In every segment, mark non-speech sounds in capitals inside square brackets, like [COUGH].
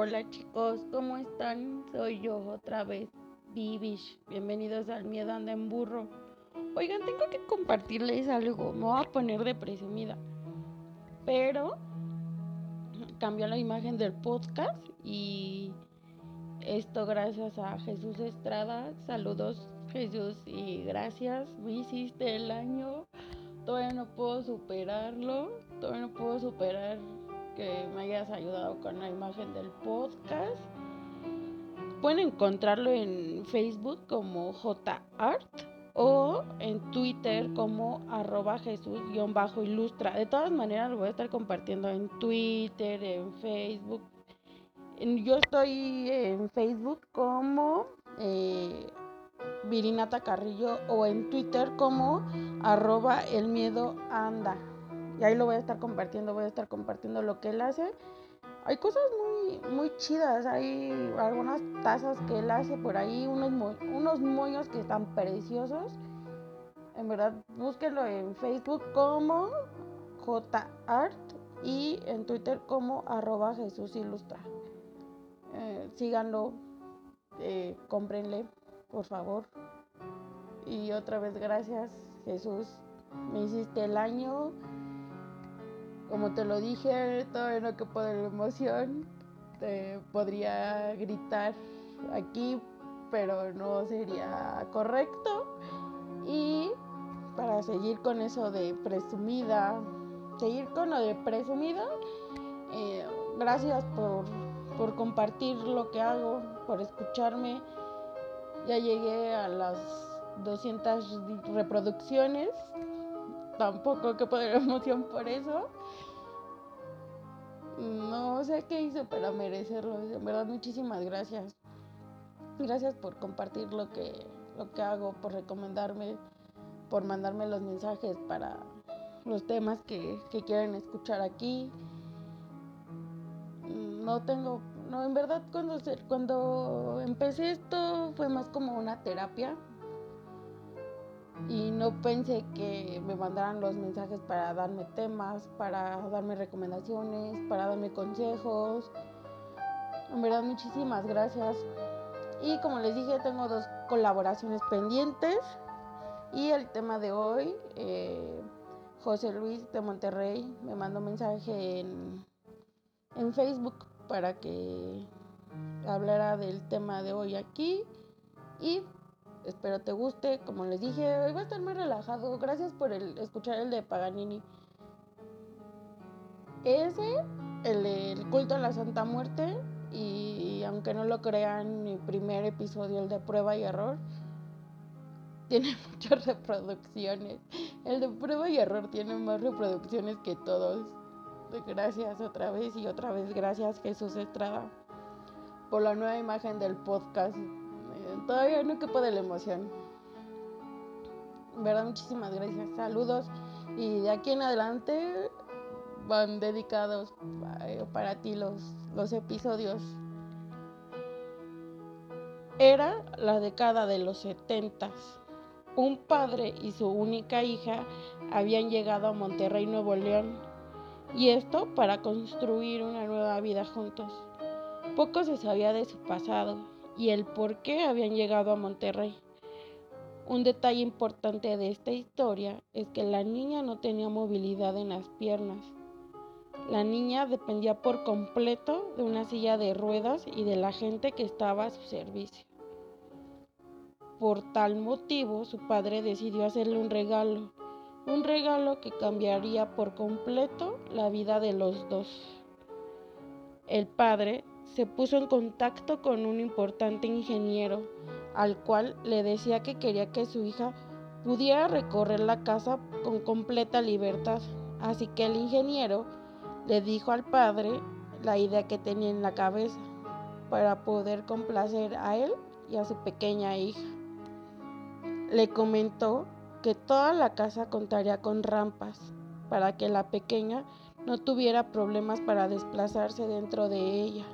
Hola chicos, ¿cómo están? Soy yo otra vez, Vivish. Bienvenidos al Miedo Anda en Burro. Oigan, tengo que compartirles algo. Me voy a poner de presumida. Pero cambió la imagen del podcast y esto gracias a Jesús Estrada. Saludos Jesús y gracias. Me hiciste el año. Todavía no puedo superarlo. Todavía no puedo superar que me hayas ayudado con la imagen del podcast. Pueden encontrarlo en Facebook como JArt o en Twitter como arroba Jesús-ilustra. De todas maneras lo voy a estar compartiendo en Twitter, en Facebook. Yo estoy en Facebook como eh, Virinata Carrillo o en Twitter como arroba el miedo anda. Y ahí lo voy a estar compartiendo, voy a estar compartiendo lo que él hace. Hay cosas muy, muy chidas, hay algunas tazas que él hace por ahí, unos, unos moños que están preciosos. En verdad, búsquenlo en Facebook como JArt y en Twitter como arroba Jesús Ilustra. Eh, síganlo, eh, cómprenle, por favor. Y otra vez gracias, Jesús. Me hiciste el año. Como te lo dije, todavía no que de la emoción. Te podría gritar aquí, pero no sería correcto. Y para seguir con eso de presumida, seguir con lo de presumida, eh, gracias por, por compartir lo que hago, por escucharme. Ya llegué a las 200 reproducciones. Tampoco que poder [LAUGHS] emoción por eso. Sé qué hizo para merecerlo. En verdad, muchísimas gracias. Gracias por compartir lo que, lo que hago, por recomendarme, por mandarme los mensajes para los temas que, que quieren escuchar aquí. No tengo, no, en verdad cuando, cuando empecé esto fue más como una terapia y no pensé que me mandaran los mensajes para darme temas, para darme recomendaciones, para darme consejos. En verdad, muchísimas gracias. Y como les dije, tengo dos colaboraciones pendientes. Y el tema de hoy, eh, José Luis de Monterrey me mandó un mensaje en, en Facebook para que hablara del tema de hoy aquí. Y espero te guste. Como les dije, hoy va a estar muy relajado. Gracias por el, escuchar el de Paganini. Ese, el, el culto a la Santa Muerte, y aunque no lo crean, mi primer episodio, el de prueba y error, [LAUGHS] tiene muchas reproducciones. El de prueba y error tiene más reproducciones que todos. Gracias otra vez y otra vez gracias Jesús Estrada por la nueva imagen del podcast todavía no quepo de la emoción. ¿Verdad? Muchísimas gracias. Saludos. Y de aquí en adelante van dedicados para ti los, los episodios. Era la década de los setentas. Un padre y su única hija habían llegado a Monterrey, Nuevo León, y esto para construir una nueva vida juntos. Poco se sabía de su pasado, y el por qué habían llegado a Monterrey. Un detalle importante de esta historia es que la niña no tenía movilidad en las piernas. La niña dependía por completo de una silla de ruedas y de la gente que estaba a su servicio. Por tal motivo, su padre decidió hacerle un regalo, un regalo que cambiaría por completo la vida de los dos. El padre se puso en contacto con un importante ingeniero, al cual le decía que quería que su hija pudiera recorrer la casa con completa libertad. Así que el ingeniero le dijo al padre la idea que tenía en la cabeza para poder complacer a él y a su pequeña hija. Le comentó que toda la casa contaría con rampas para que la pequeña no tuviera problemas para desplazarse dentro de ella.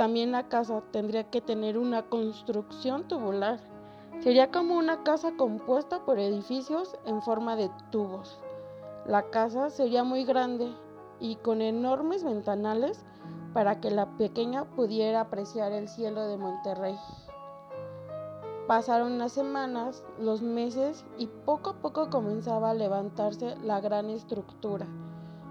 También la casa tendría que tener una construcción tubular. Sería como una casa compuesta por edificios en forma de tubos. La casa sería muy grande y con enormes ventanales para que la pequeña pudiera apreciar el cielo de Monterrey. Pasaron las semanas, los meses y poco a poco comenzaba a levantarse la gran estructura.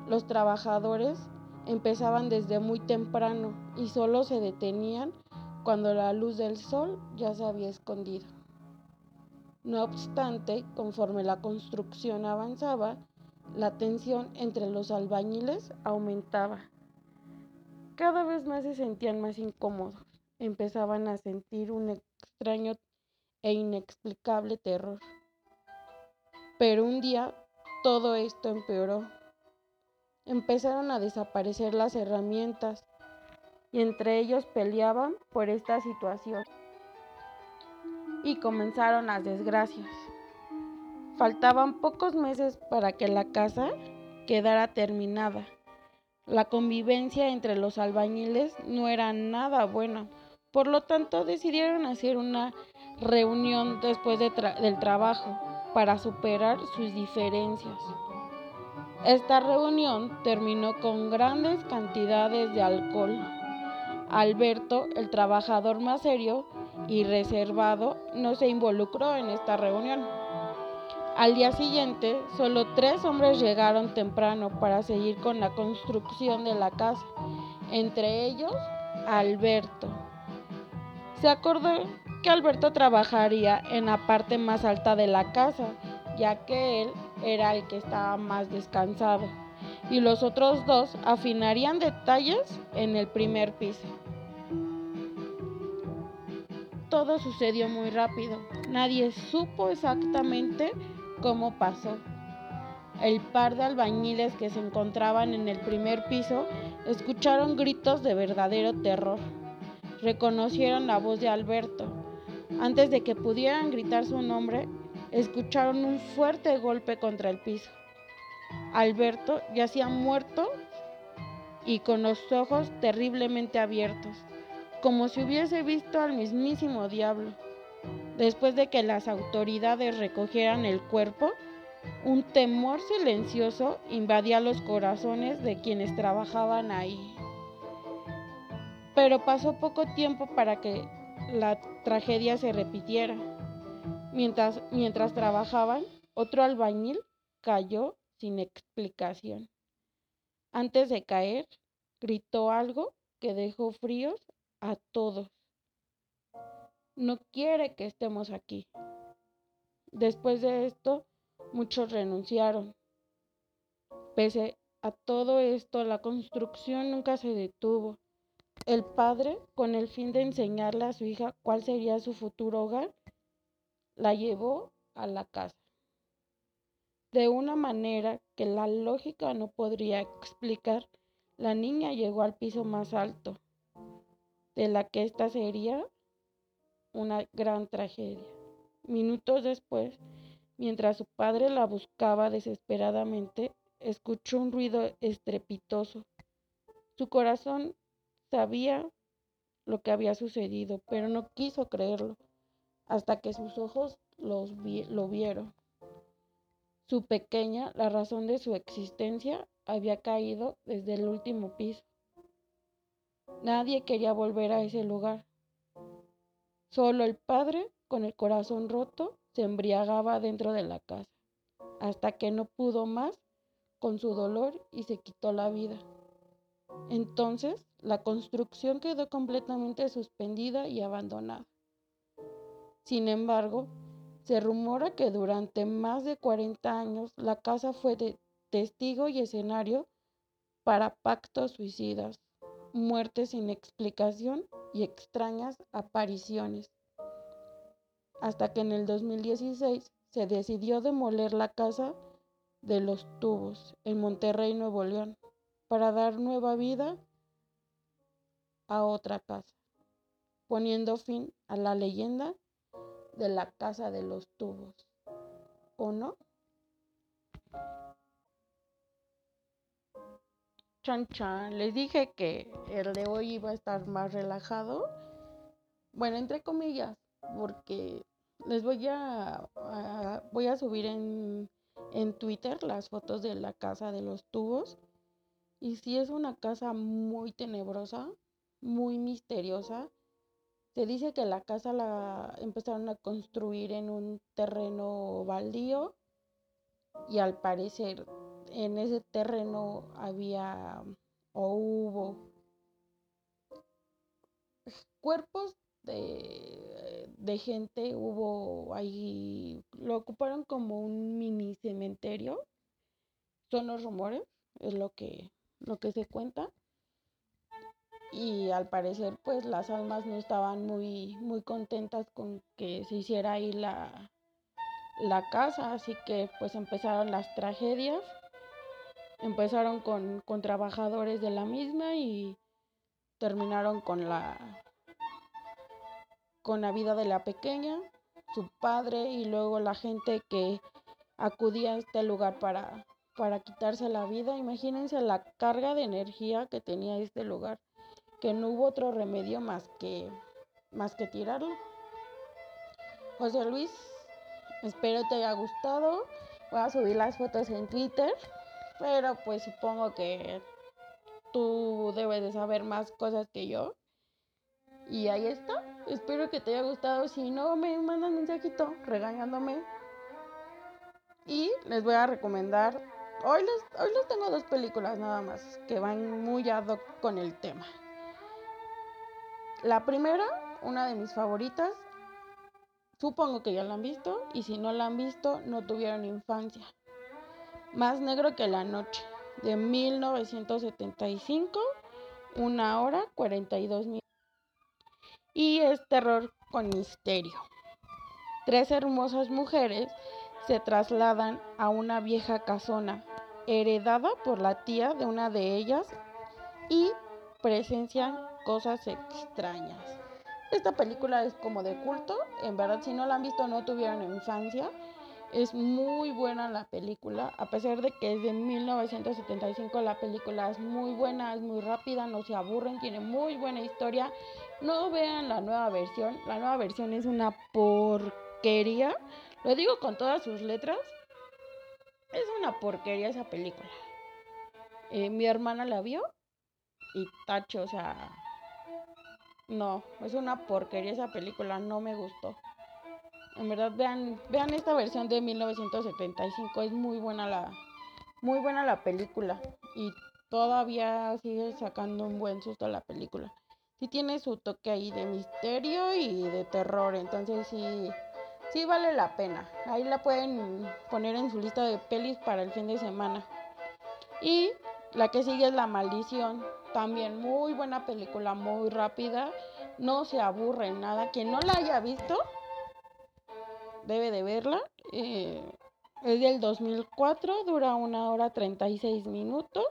Los trabajadores empezaban desde muy temprano y solo se detenían cuando la luz del sol ya se había escondido. No obstante, conforme la construcción avanzaba, la tensión entre los albañiles aumentaba. Cada vez más se sentían más incómodos, empezaban a sentir un extraño e inexplicable terror. Pero un día todo esto empeoró. Empezaron a desaparecer las herramientas y entre ellos peleaban por esta situación. Y comenzaron las desgracias. Faltaban pocos meses para que la casa quedara terminada. La convivencia entre los albañiles no era nada buena, por lo tanto decidieron hacer una reunión después del trabajo para superar sus diferencias. Esta reunión terminó con grandes cantidades de alcohol. Alberto, el trabajador más serio y reservado, no se involucró en esta reunión. Al día siguiente, solo tres hombres llegaron temprano para seguir con la construcción de la casa, entre ellos Alberto. Se acordó que Alberto trabajaría en la parte más alta de la casa, ya que él era el que estaba más descansado, y los otros dos afinarían detalles en el primer piso. Todo sucedió muy rápido, nadie supo exactamente cómo pasó. El par de albañiles que se encontraban en el primer piso escucharon gritos de verdadero terror. Reconocieron la voz de Alberto, antes de que pudieran gritar su nombre, escucharon un fuerte golpe contra el piso. Alberto yacía muerto y con los ojos terriblemente abiertos, como si hubiese visto al mismísimo diablo. Después de que las autoridades recogieran el cuerpo, un temor silencioso invadía los corazones de quienes trabajaban ahí. Pero pasó poco tiempo para que la tragedia se repitiera. Mientras, mientras trabajaban, otro albañil cayó sin explicación. Antes de caer, gritó algo que dejó fríos a todos. No quiere que estemos aquí. Después de esto, muchos renunciaron. Pese a todo esto, la construcción nunca se detuvo. El padre, con el fin de enseñarle a su hija cuál sería su futuro hogar, la llevó a la casa. De una manera que la lógica no podría explicar, la niña llegó al piso más alto, de la que esta sería una gran tragedia. Minutos después, mientras su padre la buscaba desesperadamente, escuchó un ruido estrepitoso. Su corazón Sabía lo que había sucedido, pero no quiso creerlo hasta que sus ojos los lo vieron. Su pequeña, la razón de su existencia, había caído desde el último piso. Nadie quería volver a ese lugar. Solo el padre, con el corazón roto, se embriagaba dentro de la casa, hasta que no pudo más con su dolor y se quitó la vida. Entonces, la construcción quedó completamente suspendida y abandonada. Sin embargo, se rumora que durante más de 40 años la casa fue de testigo y escenario para pactos suicidas, muertes sin explicación y extrañas apariciones. Hasta que en el 2016 se decidió demoler la casa de los tubos en Monterrey, Nuevo León para dar nueva vida a otra casa, poniendo fin a la leyenda de la casa de los tubos. ¿O no? Chan chan, les dije que el de hoy iba a estar más relajado. Bueno, entre comillas, porque les voy a, voy a subir en, en Twitter las fotos de la casa de los tubos Y sí es una casa muy tenebrosa, muy misteriosa. Se dice que la casa la empezaron a construir en un terreno baldío y al parecer en ese terreno había o hubo cuerpos de, de, gente, hubo ahí, lo ocuparon como un mini cementerio, son los rumores, es lo que, lo que se cuenta. Y al parecer pues las almas no estaban muy, muy contentas con que se hiciera ahí la, la casa, así que pues empezaron las tragedias. Empezaron con, con trabajadores de la misma y terminaron con la con la vida de la pequeña, su padre y luego la gente que acudía a este lugar para, para quitarse la vida. Imagínense la carga de energía que tenía este lugar, que no hubo otro remedio más que, más que tirarlo. José Luis, espero te haya gustado. Voy a subir las fotos en Twitter, pero pues supongo que tú debes de saber más cosas que yo. Y ahí está. Espero que te haya gustado. Si no, me mandan mensajito regañándome. Y les voy a recomendar. Hoy les, hoy les tengo dos películas nada más que van muy ad hoc con el tema. La primera, una de mis favoritas. Supongo que ya la han visto. Y si no la han visto, no tuvieron infancia. Más negro que la noche. De 1975. Una hora 42 minutos y es terror con misterio. Tres hermosas mujeres se trasladan a una vieja casona heredada por la tía de una de ellas y presencian cosas extrañas. Esta película es como de culto, en verdad si no la han visto no tuvieron infancia. Es muy buena la película, a pesar de que es de 1975, la película es muy buena, es muy rápida, no se aburren, tiene muy buena historia. No vean la nueva versión, la nueva versión es una porquería, lo digo con todas sus letras, es una porquería esa película. Eh, mi hermana la vio y tacho, o sea, no, es una porquería esa película, no me gustó. En verdad, vean, vean esta versión de 1975, es muy buena la, muy buena la película y todavía sigue sacando un buen susto la película. Sí tiene su toque ahí de misterio y de terror, entonces sí, sí vale la pena. Ahí la pueden poner en su lista de pelis para el fin de semana. Y la que sigue es La Maldición, también muy buena película, muy rápida, no se aburre nada. Quien no la haya visto, debe de verla. Eh, es del 2004, dura una hora 36 minutos,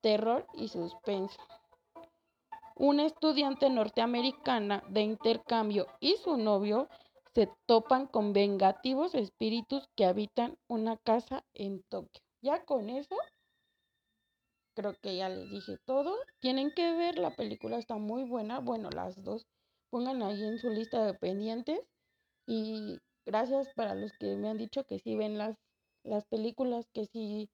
terror y suspenso. Una estudiante norteamericana de intercambio y su novio se topan con vengativos espíritus que habitan una casa en Tokio. Ya con eso, creo que ya les dije todo. Tienen que ver, la película está muy buena. Bueno, las dos, pongan ahí en su lista de pendientes. Y gracias para los que me han dicho que sí ven las, las películas, que sí.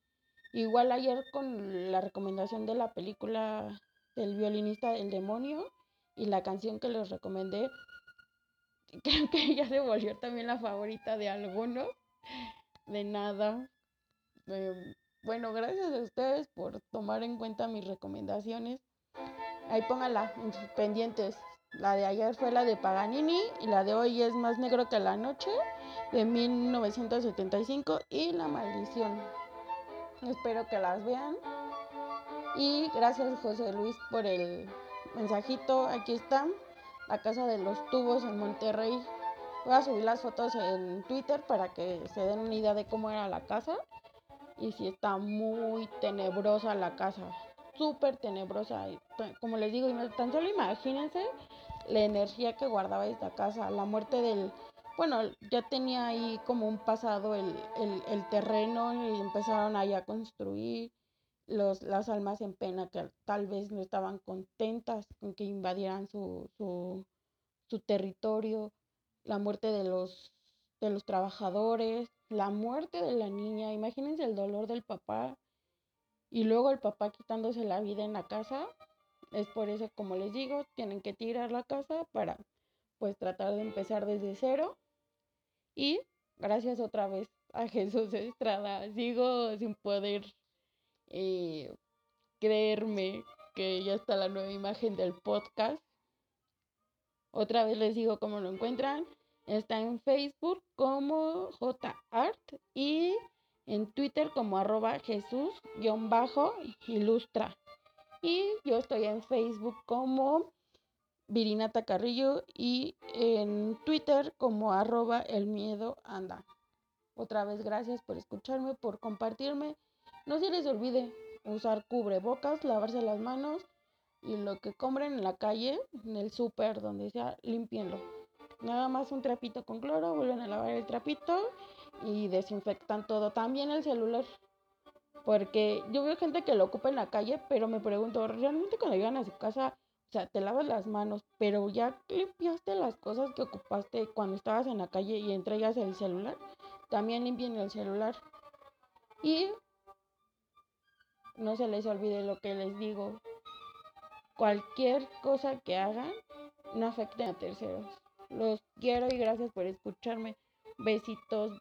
Igual ayer con la recomendación de la película del violinista del demonio y la canción que les recomendé, [LAUGHS] creo que ya se volvió también la favorita de algunos. De nada. Eh, bueno, gracias a ustedes por tomar en cuenta mis recomendaciones. Ahí póngala en sus pendientes. La de ayer fue la de Paganini y la de hoy es Más Negro que la Noche de 1975 y La Maldición. Espero que las vean. Y gracias José Luis por el mensajito. Aquí está la casa de los tubos en Monterrey. Voy a subir las fotos en Twitter para que se den una idea de cómo era la casa. Y si está muy tenebrosa la casa. Súper tenebrosa. Como les digo, tan solo imagínense la energía que guardaba esta casa, la muerte del... Bueno, ya tenía ahí como un pasado el, terreno y empezaron ahí a construir los, las almas en pena que tal vez no estaban contentas con que invadieran su, su, su territorio, la muerte de los, de los trabajadores, la muerte de la niña, imagínense el dolor del papá y luego el papá quitándose la vida en la casa. Es por eso, como les digo, tienen que tirar la casa para pues tratar de empezar desde cero. Y gracias otra vez a Jesús Estrada, sigo sin poder eh, creerme que ya está la nueva imagen del podcast. Otra vez les digo cómo lo encuentran. Está en Facebook como JArt y en Twitter como arroba Jesús-ilustra. Y yo estoy en Facebook como Virinata Carrillo y en Twitter como arroba el miedo anda. Otra vez gracias por escucharme, por compartirme. No se les olvide usar cubrebocas, lavarse las manos y lo que compren en la calle, en el súper, donde sea, limpienlo. Nada más un trapito con cloro, vuelven a lavar el trapito y desinfectan todo. También el celular. Porque yo veo gente que lo ocupa en la calle, pero me pregunto, ¿realmente cuando llegan a su casa, o sea, te lavas las manos, pero ya limpiaste las cosas que ocupaste cuando estabas en la calle y entregas el celular? También limpien el celular. Y no se les olvide lo que les digo. Cualquier cosa que hagan no afecte a terceros. Los quiero y gracias por escucharme. Besitos.